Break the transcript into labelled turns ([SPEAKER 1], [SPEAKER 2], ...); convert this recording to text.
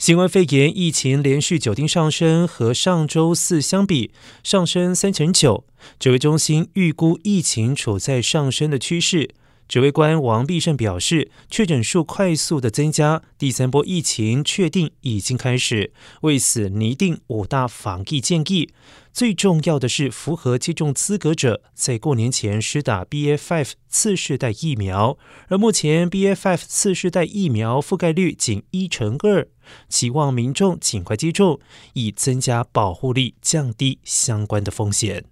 [SPEAKER 1] 新冠肺炎疫情连续九天上升，和上周四相比上升三成九。指挥中心预估疫情处在上升的趋势。指挥官王必胜表示，确诊数快速的增加，第三波疫情确定已经开始。为此拟定五大防疫建议，最重要的是符合接种资格者在过年前施打 B A five 次世代疫苗。而目前 B A five 次世代疫苗覆盖率仅一成二，期望民众尽快接种，以增加保护力，降低相关的风险。